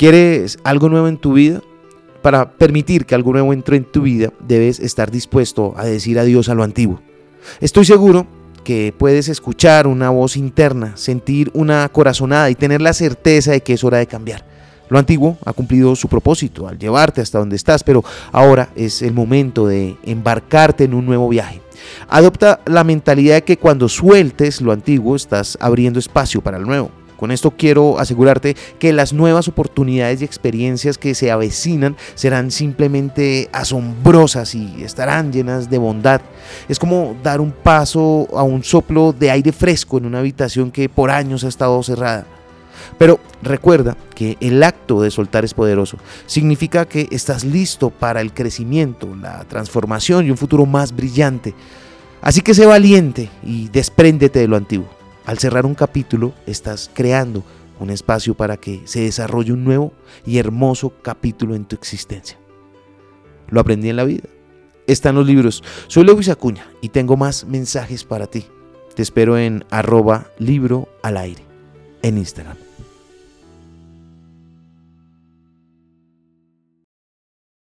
¿Quieres algo nuevo en tu vida? Para permitir que algo nuevo entre en tu vida, debes estar dispuesto a decir adiós a lo antiguo. Estoy seguro que puedes escuchar una voz interna, sentir una corazonada y tener la certeza de que es hora de cambiar. Lo antiguo ha cumplido su propósito al llevarte hasta donde estás, pero ahora es el momento de embarcarte en un nuevo viaje. Adopta la mentalidad de que cuando sueltes lo antiguo estás abriendo espacio para el nuevo. Con esto quiero asegurarte que las nuevas oportunidades y experiencias que se avecinan serán simplemente asombrosas y estarán llenas de bondad. Es como dar un paso a un soplo de aire fresco en una habitación que por años ha estado cerrada. Pero recuerda que el acto de soltar es poderoso. Significa que estás listo para el crecimiento, la transformación y un futuro más brillante. Así que sé valiente y despréndete de lo antiguo. Al cerrar un capítulo, estás creando un espacio para que se desarrolle un nuevo y hermoso capítulo en tu existencia. Lo aprendí en la vida. Está en los libros. Soy Lewis Acuña y tengo más mensajes para ti. Te espero en arroba libro al aire en Instagram.